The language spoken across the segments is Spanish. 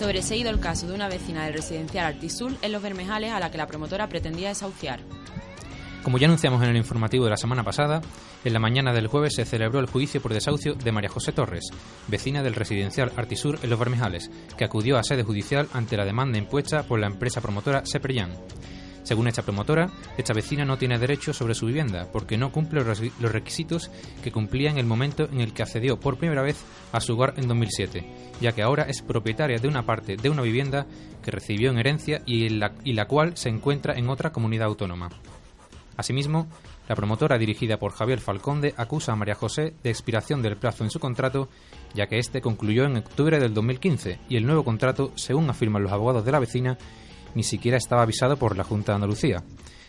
Sobreseído el caso de una vecina del residencial Artisul en Los Bermejales a la que la promotora pretendía desahuciar. Como ya anunciamos en el informativo de la semana pasada, en la mañana del jueves se celebró el juicio por desahucio de María José Torres, vecina del residencial Artisur en Los Bermejales, que acudió a sede judicial ante la demanda impuesta por la empresa promotora Seprillán. Según esta promotora, esta vecina no tiene derecho sobre su vivienda porque no cumple los requisitos que cumplía en el momento en el que accedió por primera vez a su hogar en 2007, ya que ahora es propietaria de una parte de una vivienda que recibió en herencia y, la, y la cual se encuentra en otra comunidad autónoma. Asimismo, la promotora dirigida por Javier Falconde acusa a María José de expiración del plazo en su contrato, ya que este concluyó en octubre del 2015 y el nuevo contrato, según afirman los abogados de la vecina, ni siquiera estaba avisado por la Junta de Andalucía.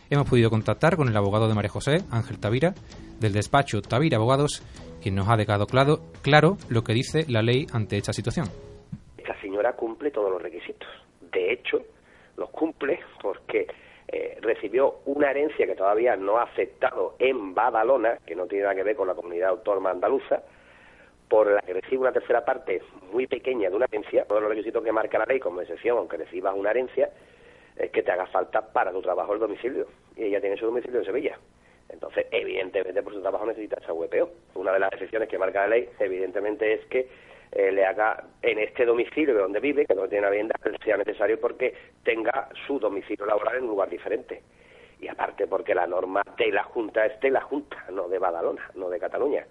Hemos podido contactar con el abogado de María José, Ángel Tavira, del despacho Tavira Abogados, quien nos ha dejado claro, claro lo que dice la ley ante esta situación. Esta señora cumple todos los requisitos. De hecho, los cumple porque eh, recibió una herencia que todavía no ha aceptado en Badalona, que no tiene nada que ver con la comunidad autónoma andaluza, por la que recibe una tercera parte muy pequeña de una herencia, todos los requisitos que marca la ley como excepción, aunque recibas una herencia, que te haga falta para tu trabajo el domicilio. Y ella tiene su domicilio en Sevilla. Entonces, evidentemente, por su trabajo necesita esa VPO. Una de las excepciones que marca la ley, evidentemente, es que eh, le haga en este domicilio de donde vive, que no tiene una vivienda, sea necesario porque tenga su domicilio laboral en un lugar diferente. Y aparte, porque la norma de la Junta es de la Junta, no de Badalona, no de Cataluña.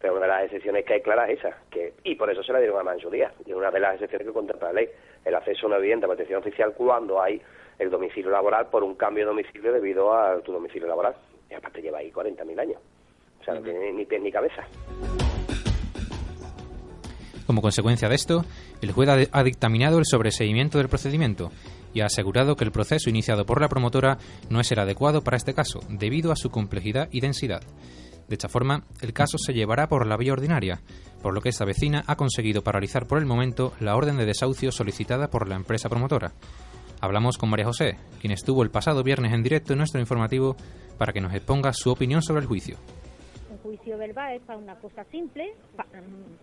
Pero una de las excepciones que hay claras es esa, que, y por eso se la dieron a Díaz, y una de las excepciones que contempla la ley, el acceso a una vivienda de protección oficial cuando hay el domicilio laboral por un cambio de domicilio debido a tu domicilio laboral. Y aparte lleva ahí 40.000 años. O sea, no tiene ni pie ni cabeza. Como consecuencia de esto, el juez ha dictaminado el sobreseimiento del procedimiento y ha asegurado que el proceso iniciado por la promotora no es el adecuado para este caso, debido a su complejidad y densidad. De esta forma, el caso se llevará por la vía ordinaria, por lo que esta vecina ha conseguido paralizar por el momento la orden de desahucio solicitada por la empresa promotora. Hablamos con María José, quien estuvo el pasado viernes en directo en nuestro informativo para que nos exponga su opinión sobre el juicio. Un juicio verbal es para una cosa simple,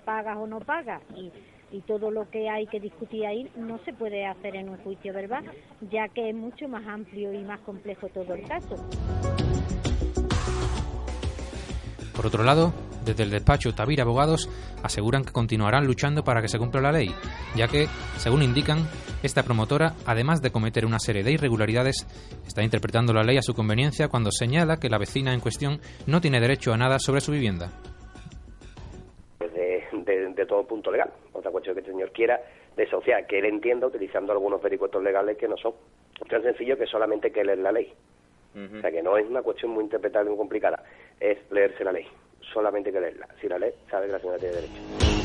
pagas o no pagas, y, y todo lo que hay que discutir ahí no se puede hacer en un juicio verbal, ya que es mucho más amplio y más complejo todo el caso. Por otro lado, desde el despacho Tavira Abogados aseguran que continuarán luchando para que se cumpla la ley, ya que, según indican, esta promotora, además de cometer una serie de irregularidades, está interpretando la ley a su conveniencia cuando señala que la vecina en cuestión no tiene derecho a nada sobre su vivienda. De, de, todo punto legal. Otra cuestión que el señor quiera desahuciar, que él entienda utilizando algunos vericuetos legales que no son. tan sencillo que solamente que leer la ley. O sea que no es una cuestión muy interpretable muy complicada, es leerse la ley, solamente que leerla. Si la lee, sabe que la señora tiene derecho.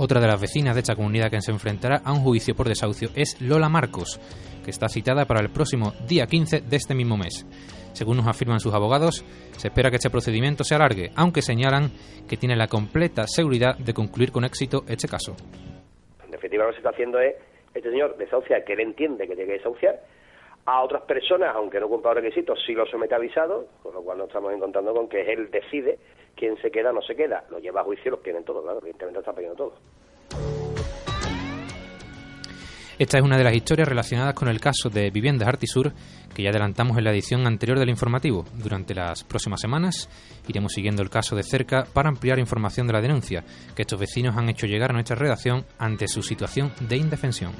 Otra de las vecinas de esta comunidad que se enfrentará a un juicio por desahucio es Lola Marcos, que está citada para el próximo día 15 de este mismo mes. Según nos afirman sus abogados, se espera que este procedimiento se alargue, aunque señalan que tiene la completa seguridad de concluir con éxito este caso. En definitiva, lo que se está haciendo es, este señor desahucia, que él entiende que tiene que desahuciar, a otras personas, aunque no cumpla los requisitos, sí lo somete avisado, con lo cual nos estamos encontrando con que él decide quién se queda o no se queda. Lo lleva a juicio los tienen todos, claro, evidentemente está pidiendo todo. Esta es una de las historias relacionadas con el caso de Viviendas Artisur que ya adelantamos en la edición anterior del informativo. Durante las próximas semanas iremos siguiendo el caso de cerca para ampliar información de la denuncia que estos vecinos han hecho llegar a nuestra redacción ante su situación de indefensión.